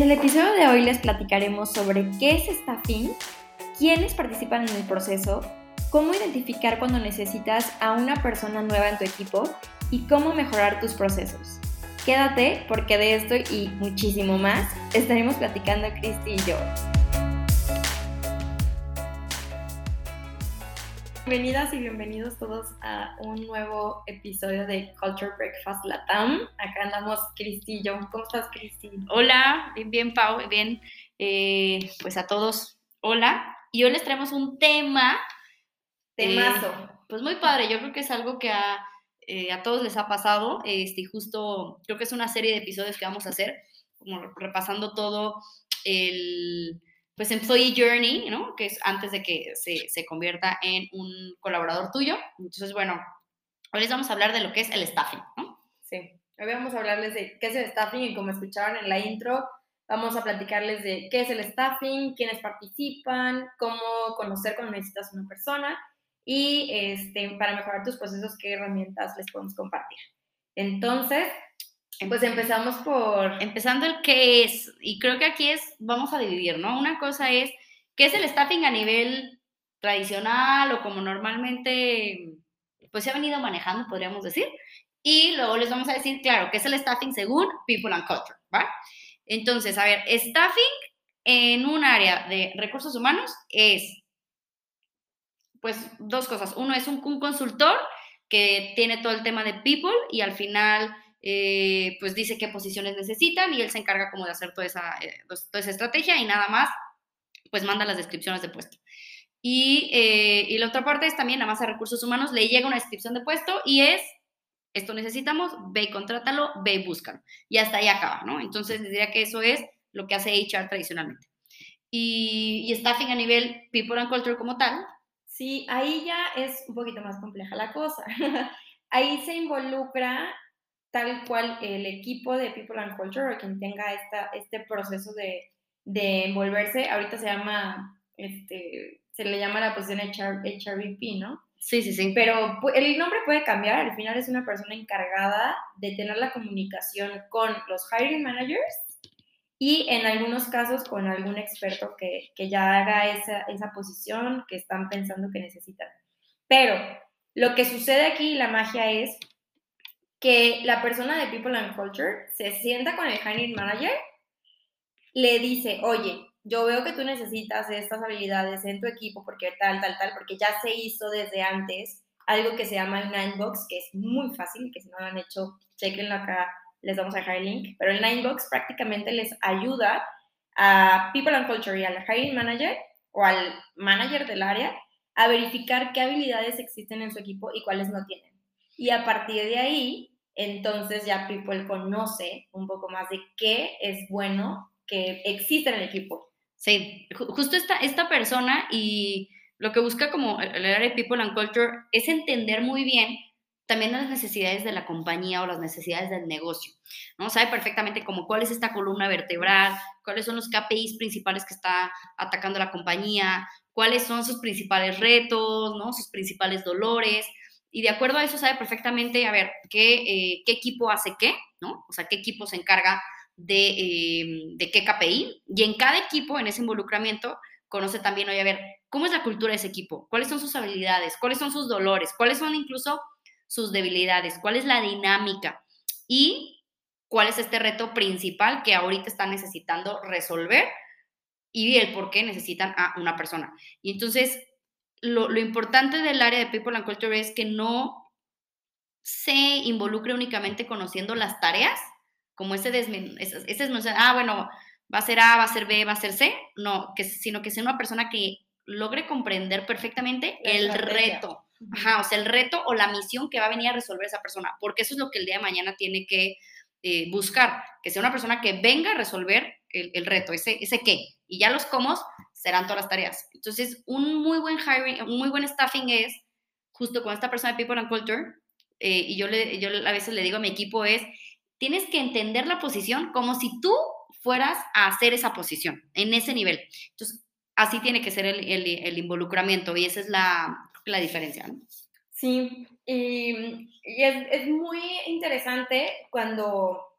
En el episodio de hoy les platicaremos sobre qué es staffing, quiénes participan en el proceso, cómo identificar cuando necesitas a una persona nueva en tu equipo y cómo mejorar tus procesos. Quédate porque de esto y muchísimo más estaremos platicando Cristi y yo. Bienvenidas y bienvenidos todos a un nuevo episodio de Culture Breakfast Latam. Acá andamos Cristi y yo. ¿Cómo estás, Cristi? Hola, bien, bien, Pau, bien. Eh, pues a todos, hola. Y hoy les traemos un tema. Temazo. Eh, pues muy padre, yo creo que es algo que a, eh, a todos les ha pasado. Este, justo, creo que es una serie de episodios que vamos a hacer, como repasando todo el pues Employee Journey, ¿no? Que es antes de que se, se, convierta en un colaborador tuyo. Entonces, bueno, hoy les vamos a hablar de lo que es el staffing, ¿no? Sí, hoy vamos a hablarles de qué es el staffing y como escucharon en la intro, vamos a platicarles de qué es el staffing, quiénes participan, cómo conocer cuando necesitas una persona y este, para mejorar tus procesos, qué herramientas les podemos compartir. Entonces, pues empezamos por... Empezando el qué es, y creo que aquí es, vamos a dividir, ¿no? Una cosa es, ¿qué es el staffing a nivel tradicional o como normalmente, pues se ha venido manejando, podríamos decir? Y luego les vamos a decir, claro, ¿qué es el staffing según People and Culture, ¿va? Entonces, a ver, staffing en un área de recursos humanos es, pues, dos cosas. Uno es un, un consultor que tiene todo el tema de people y al final eh, pues dice qué posiciones necesitan y él se encarga como de hacer toda esa, eh, pues, toda esa estrategia y nada más, pues manda las descripciones de puesto. Y, eh, y, la otra parte es también, nada más a recursos humanos, le llega una descripción de puesto y es, esto necesitamos, ve y contrátalo, ve y búscalo. Y hasta ahí acaba, ¿no? Entonces, diría que eso es lo que hace HR tradicionalmente. Y, y staffing a nivel people and culture como tal. Sí, ahí ya es un poquito más compleja la cosa. ahí se involucra tal cual el equipo de People and Culture o quien tenga esta, este proceso de, de envolverse, ahorita se llama, este, se le llama la posición HR, HRVP, ¿no? Sí, sí, sí. Pero el nombre puede cambiar, al final es una persona encargada de tener la comunicación con los hiring managers y en algunos casos con algún experto que, que ya haga esa, esa posición que están pensando que necesitan. Pero lo que sucede aquí, la magia es que la persona de People and Culture se sienta con el hiring manager, le dice, oye, yo veo que tú necesitas estas habilidades en tu equipo porque tal, tal, tal, porque ya se hizo desde antes algo que se llama el Ninebox, que es muy fácil, que si no lo han hecho, chequenlo acá, les vamos a dejar el link, pero el Ninebox prácticamente les ayuda a People and Culture y al hiring manager o al manager del área a verificar qué habilidades existen en su equipo y cuáles no tienen. Y a partir de ahí, entonces ya People conoce un poco más de qué es bueno que existe en el equipo. Sí, justo esta, esta persona y lo que busca como el área de People and Culture es entender muy bien también las necesidades de la compañía o las necesidades del negocio, ¿no? Sabe perfectamente como cuál es esta columna vertebral, cuáles son los KPIs principales que está atacando la compañía, cuáles son sus principales retos, ¿no? Sus principales dolores, y de acuerdo a eso sabe perfectamente, a ver, qué, eh, qué equipo hace qué, ¿no? O sea, qué equipo se encarga de, eh, de, qué KPI. Y en cada equipo, en ese involucramiento, conoce también, oye, a ver, ¿cómo es la cultura de ese equipo? ¿Cuáles son sus habilidades? ¿Cuáles son sus dolores? ¿Cuáles son incluso sus debilidades? ¿Cuál es la dinámica? Y cuál es este reto principal que ahorita están necesitando resolver y el por qué necesitan a una persona. Y entonces, lo, importante del área de People and Culture es que no se involucre únicamente conociendo las tareas, como ese desmen, ese, ese ah, bueno, va a ser A, va a ser B, va a ser C, no, que, sino que sea una persona que logre comprender perfectamente el reto. Ajá, o sea, el reto o la misión que va a venir a resolver esa persona, porque eso es lo que el día de mañana tiene que eh, buscar, que sea una persona que venga a resolver el, reto, ese, ese qué. Y ya los cómo serán todas las tareas. Entonces, un muy buen hiring, un muy buen staffing es justo con esta persona de People and Culture, eh, y yo, le, yo a veces le digo a mi equipo es, tienes que entender la posición como si tú fueras a hacer esa posición, en ese nivel. Entonces, así tiene que ser el, el, involucramiento y esa es la, la diferencia. Sí, y, y es, es, muy interesante cuando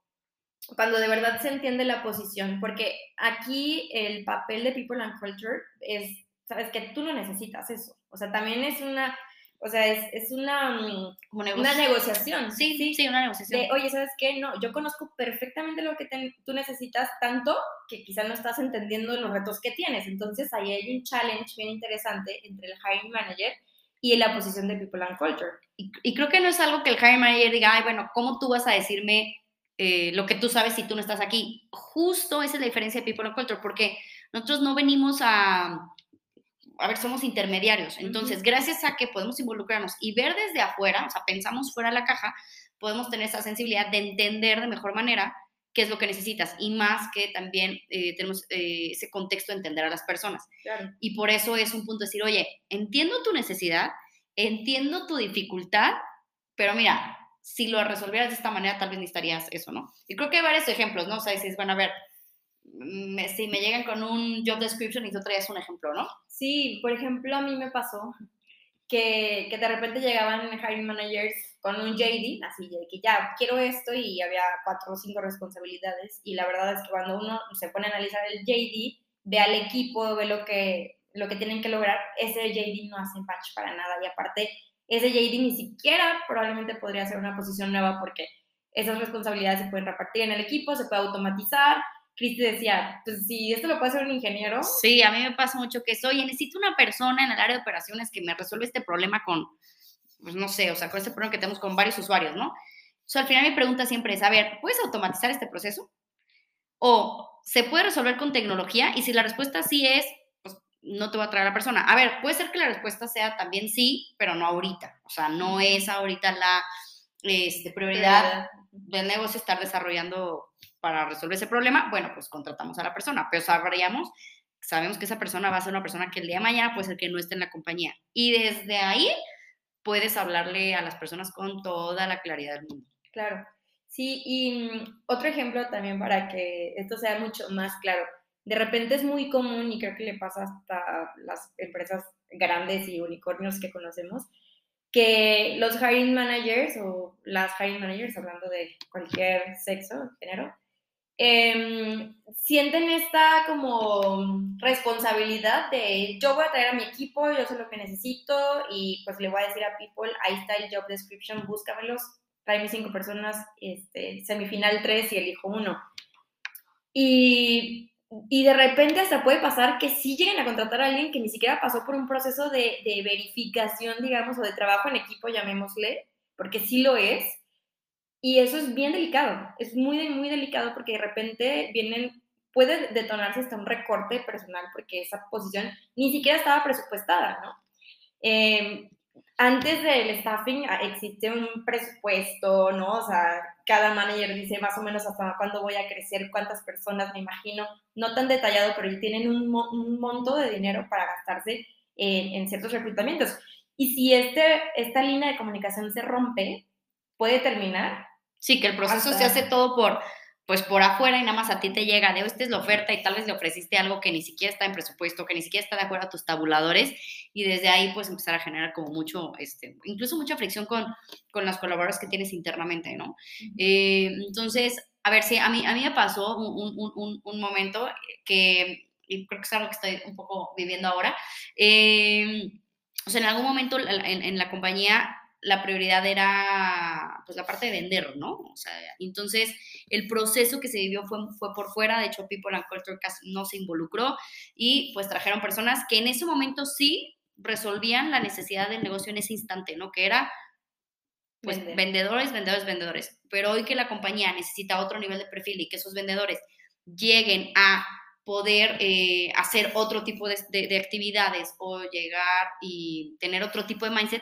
cuando de verdad se entiende la posición, porque aquí el papel de People and Culture es, sabes que tú no necesitas eso, o sea, también es una, o sea, es, es una, mm, una negociación. Sí, sí, sí, una negociación. De, oye, ¿sabes qué? No, yo conozco perfectamente lo que tú necesitas tanto que quizás no estás entendiendo los retos que tienes. Entonces, ahí hay un challenge bien interesante entre el hiring manager y la posición de People and Culture. Y, y creo que no es algo que el hiring manager diga, ay, bueno, ¿cómo tú vas a decirme eh, lo que tú sabes si tú no estás aquí. Justo esa es la diferencia de People and Culture, porque nosotros no venimos a, a ver, somos intermediarios. Entonces, gracias a que podemos involucrarnos y ver desde afuera, o sea, pensamos fuera de la caja, podemos tener esa sensibilidad de entender de mejor manera qué es lo que necesitas y más que también eh, tenemos eh, ese contexto de entender a las personas. Y por eso es un punto de decir, oye, entiendo tu necesidad, entiendo tu dificultad, pero mira, si lo resolvieras de esta manera, tal vez necesitarías eso, ¿no? Y creo que hay varios ejemplos, ¿no? O sea, dices, bueno, a ver, si me llegan con un job description y tú traías un ejemplo, ¿no? Sí, por ejemplo, a mí me pasó que, que de repente llegaban hiring managers con un JD, así de que ya quiero esto y había cuatro o cinco responsabilidades y la verdad es que cuando uno se pone a analizar el JD, ve al equipo, ve lo que, lo que tienen que lograr, ese JD no hace patch para nada y aparte ese JD ni siquiera probablemente podría ser una posición nueva porque esas responsabilidades se pueden repartir en el equipo, se puede automatizar. Cristi decía, pues si esto lo puede hacer un ingeniero. Sí, a mí me pasa mucho que soy, necesito una persona en el área de operaciones que me resuelva este problema con, pues no sé, o sea, con este problema que tenemos con varios usuarios, ¿no? Al final mi pregunta siempre es, a ver, ¿puedes automatizar este proceso? ¿O se puede resolver con tecnología? Y si la respuesta sí es, no te va a traer a la persona. A ver, puede ser que la respuesta sea también sí, pero no ahorita. O sea, no es ahorita la este, prioridad del negocio estar desarrollando para resolver ese problema. Bueno, pues contratamos a la persona, pero sabríamos, sabemos que esa persona va a ser una persona que el día de mañana puede ser que no esté en la compañía. Y desde ahí puedes hablarle a las personas con toda la claridad del mundo. Claro. Sí, y mm, otro ejemplo también para que esto sea mucho más claro de repente es muy común y creo que le pasa hasta las empresas grandes y unicornios que conocemos, que los hiring managers o las hiring managers, hablando de cualquier sexo, género, em, sienten esta como responsabilidad de yo voy a traer a mi equipo, yo sé lo que necesito y pues le voy a decir a people, ahí está el job description, búscamelos, tráeme cinco personas, este, semifinal tres y elijo uno. Y y de repente hasta puede pasar que sí lleguen a contratar a alguien que ni siquiera pasó por un proceso de, verificación, digamos, o de trabajo en equipo, llamémosle, porque sí lo es. Y eso es bien delicado, es muy, muy delicado porque de repente vienen, puede detonarse hasta un recorte personal porque esa posición ni siquiera estaba presupuestada, ¿no? Eh, antes del staffing ah, existe un presupuesto, ¿no? O sea, cada manager dice más o menos hasta cuándo voy a crecer, cuántas personas, me imagino, no tan detallado, pero tienen un, monto de dinero para gastarse en, ciertos reclutamientos. Y si este, esta línea de comunicación se rompe, puede terminar. Sí, que el proceso se hace todo por pues por afuera y nada más a ti te llega de esta es la oferta y tal vez le ofreciste algo que ni siquiera está en presupuesto, que ni siquiera está de acuerdo a tus tabuladores y desde ahí pues empezar a generar como mucho, este, incluso mucha fricción con, con los colaboradores que tienes internamente, ¿no? Eh, entonces, a ver, sí, a mí, a mí me pasó un, un, un, momento que, y creo que es algo que estoy un poco viviendo ahora, eh, o sea, en algún momento en, en la compañía la prioridad era pues la parte de vender, ¿no? O sea, entonces el proceso que se vivió fue, fue por fuera, de hecho People and Culture casi no se involucró y pues trajeron personas que en ese momento sí resolvían la necesidad del negocio en ese instante, ¿no? Que era pues vendedores, vendedores, vendedores. Pero hoy que la compañía necesita otro nivel de perfil y que esos vendedores lleguen a poder eh, hacer otro tipo de, de, actividades o llegar y tener otro tipo de mindset,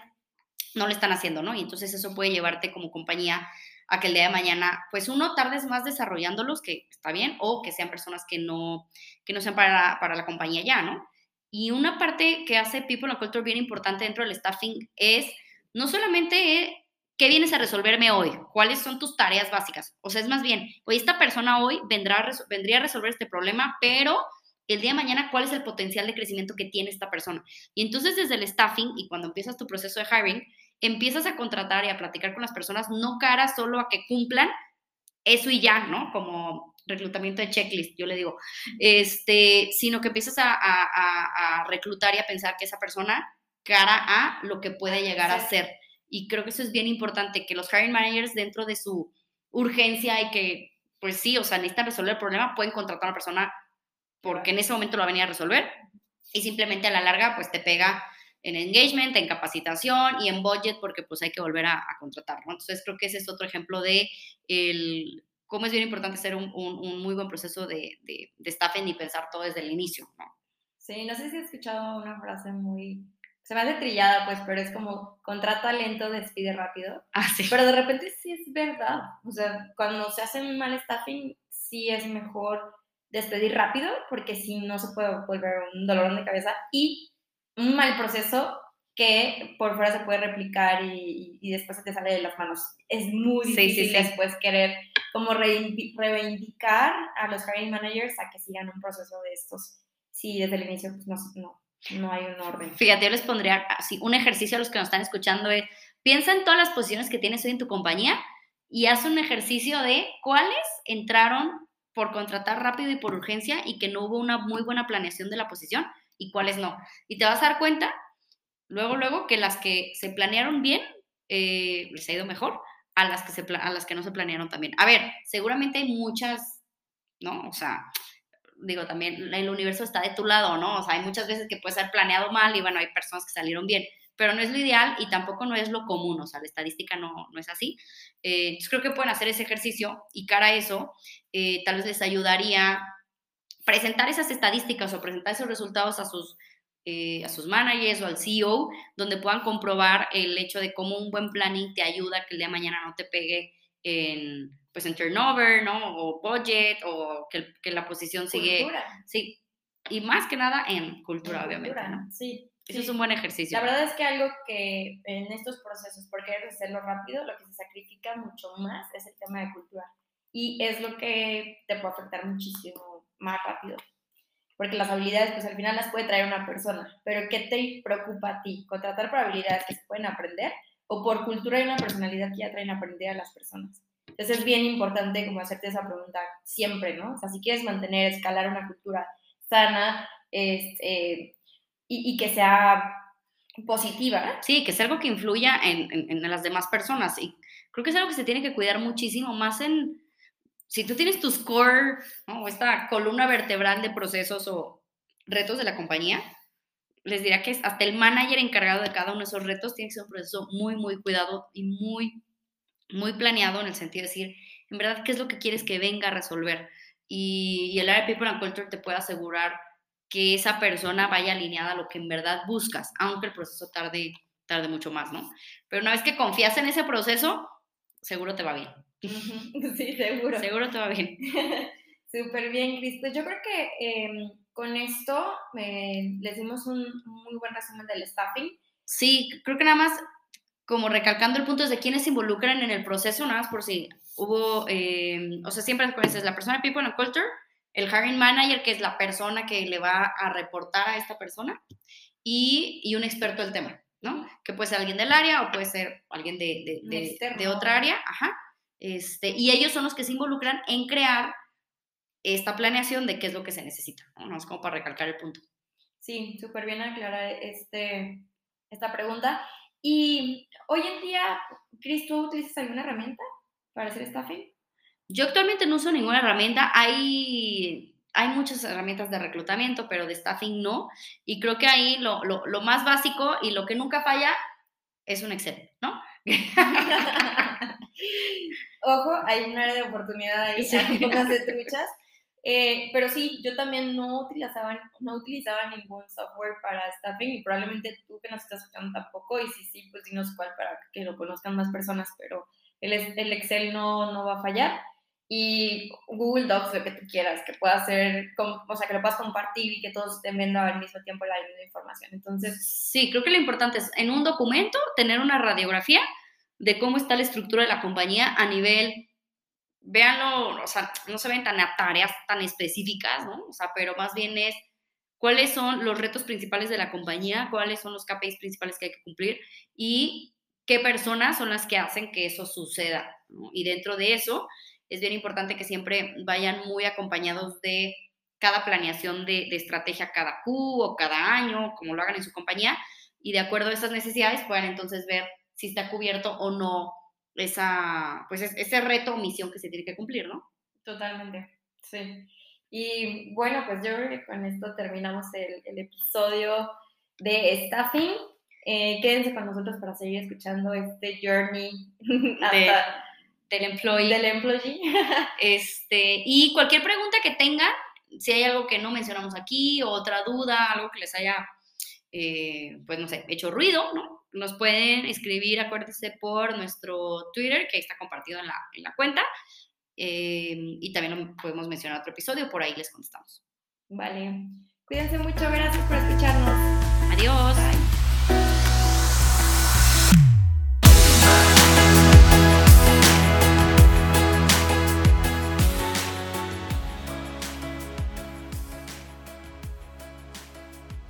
no lo están haciendo, ¿no? Y entonces eso puede llevarte como compañía a que el día de mañana, pues uno tardes más desarrollándolos, que está bien, o que sean personas que no, que no sean para, para la compañía ya, ¿no? Y una parte que hace People and Culture bien importante dentro del staffing es no solamente qué vienes a resolverme hoy, cuáles son tus tareas básicas. O sea, es más bien, oye, esta persona hoy vendrá vendría a resolver este problema, pero el día de mañana cuál es el potencial de crecimiento que tiene esta persona. Y entonces desde el staffing y cuando empiezas tu proceso de hiring, empiezas a contratar y a platicar con las personas no cara solo a que cumplan eso y ya, ¿no? Como reclutamiento de checklist, yo le digo, este, sino que empiezas a, reclutar y a pensar que esa persona cara a lo que puede llegar a ser. Y creo que eso es bien importante, que los hiring managers dentro de su urgencia y que, pues sí, o sea, necesitan resolver el problema, pueden contratar a una persona porque en ese momento lo va a a resolver y simplemente a la larga, pues te pega en engagement, en capacitación y en budget porque pues hay que volver a, contratar, ¿no? Entonces creo que ese es otro ejemplo de el, cómo es bien importante hacer un, un, muy buen proceso de, de, de, staffing y pensar todo desde el inicio, ¿no? Sí, no sé si has escuchado una frase muy, se me hace trillada pues, pero es como, contrata lento, despide rápido. Ah, sí. Pero de repente sí es verdad, o sea, cuando se hace un mal staffing, sí es mejor despedir rápido porque si no se puede volver un dolor de cabeza y un mal proceso que por fuera se puede replicar y, después se te sale de las manos. Es muy difícil después querer como reivindicar a los hiring managers a que sigan un proceso de estos si desde el inicio pues, no, no, no hay un orden. Fíjate, yo les pondría así un ejercicio a los que nos están escuchando es, piensa en todas las posiciones que tienes hoy en tu compañía y haz un ejercicio de cuáles entraron por contratar rápido y por urgencia y que no hubo una muy buena planeación de la posición y cuáles no. Y te vas a dar cuenta luego, luego que las que se planearon bien eh, les ha ido mejor a las, que se, a las que no se planearon también. A ver, seguramente hay muchas, ¿no? O sea, digo, también el universo está de tu lado, ¿no? O sea, hay muchas veces que puede ser planeado mal y bueno, hay personas que salieron bien, pero no es lo ideal y tampoco no es lo común, o sea, la estadística no, no es así. Eh, entonces creo que pueden hacer ese ejercicio y cara a eso, eh, tal vez les ayudaría presentar esas estadísticas o presentar esos resultados a sus, eh, a sus managers o al CEO, donde puedan comprobar el hecho de cómo un buen planning te ayuda a que el día de mañana no te pegue en, pues en turnover, ¿no? O budget, o que, que la posición sigue. Sí. Y más que nada en cultura, obviamente. Sí. Eso es un buen ejercicio. La verdad es que algo que en estos procesos, por querer hacerlo rápido, lo que se sacrifica mucho más es el tema de cultura. Y es lo que te puede afectar muchísimo más rápido. Porque las habilidades, pues al final las puede traer una persona. Pero ¿qué te preocupa a ti? ¿Contratar por habilidades que se pueden aprender? ¿O por cultura y una personalidad que ya traen aprender a las personas? Entonces es bien importante como hacerte esa pregunta siempre, ¿no? O sea, si quieres mantener, escalar una cultura sana este, y, y, que sea positiva. Sí, que sea algo que influya en, en, en, las demás personas. Y creo que es algo que se tiene que cuidar muchísimo, más en, si tú tienes tu score, ¿no? esta columna vertebral de procesos o retos de la compañía, les diría que hasta el manager encargado de cada uno de esos retos tiene que ser un proceso muy, muy cuidado y muy muy planeado en el sentido de decir, en verdad, ¿qué es lo que quieres que venga a resolver? Y, el área People and Culture te puede asegurar que esa persona vaya alineada a lo que en verdad buscas, aunque el proceso tarde, tarde mucho más, ¿no? Pero una vez que confías en ese proceso, seguro te va bien. Sí, seguro. Seguro te va bien. Súper bien, Cris. Pues yo creo que em, con esto eh, les dimos un muy buen resumen del staffing. Sí, creo que nada más como recalcando el punto de quiénes se involucran en el proceso, nada más por si hubo, eh, o sea, siempre es la persona People and Culture, el hiring manager, que es la persona que le va a reportar a esta persona, y, y un experto del tema, ¿no? Que puede ser alguien del área o puede ser alguien de, de, de, otra área, ajá. Este, y ellos son los que se involucran en crear esta planeación de qué es lo que se necesita, ¿no? es como para recalcar el punto. Sí, súper bien aclarar este, esta pregunta. Y hoy en día, Cris, ¿tú utilizas alguna herramienta para hacer staffing? Yo actualmente no uso ninguna herramienta. Hay, hay muchas herramientas de reclutamiento, pero de staffing no. Y creo que ahí lo, lo, lo más básico y lo que nunca falla es un Excel, ¿no? Ojo, hay un área de oportunidad ahí, sí. pocas de truchas. Eh, pero sí, yo también no utilizaba, no utilizaba ningún software para staffing y probablemente tú que nos estás escuchando tampoco y sí, sí, pues dinos cuál para que lo conozcan más personas, pero el, el Excel no, no va a fallar y Google Docs, lo que tú quieras, que pueda ser, o sea, que lo puedas compartir y que todos estén viendo al mismo tiempo la misma información. Entonces, sí, creo que lo importante es en un documento tener una radiografía de cómo está la estructura de la compañía a nivel véanlo, o sea, no se ven tan a tareas tan específicas, ¿no? O sea, pero más bien es cuáles son los retos principales de la compañía, cuáles son los KPIs principales que hay que cumplir y qué personas son las que hacen que eso suceda, ¿no? Y dentro de eso, es bien importante que siempre vayan muy acompañados de cada planeación de, de estrategia cada Q o cada año, como lo hagan en su compañía, y de acuerdo a esas necesidades puedan entonces ver si está cubierto o no esa, pues ese reto o misión que se tiene que cumplir, ¿no? Totalmente, sí. Y bueno, pues yo creo que con esto terminamos el, el episodio de staffing. Eh, quédense con nosotros para seguir escuchando este journey del employee. Del employee. este, y cualquier pregunta que tengan, si hay algo que no mencionamos aquí, o otra duda, algo que les haya, eh, pues no sé, hecho ruido, ¿no? Nos pueden escribir, acuérdense, por nuestro Twitter, que está compartido en la, en la cuenta. Eh, y también podemos mencionar otro episodio, por ahí les contestamos. Vale. Cuídense mucho, gracias por escucharnos. Adiós.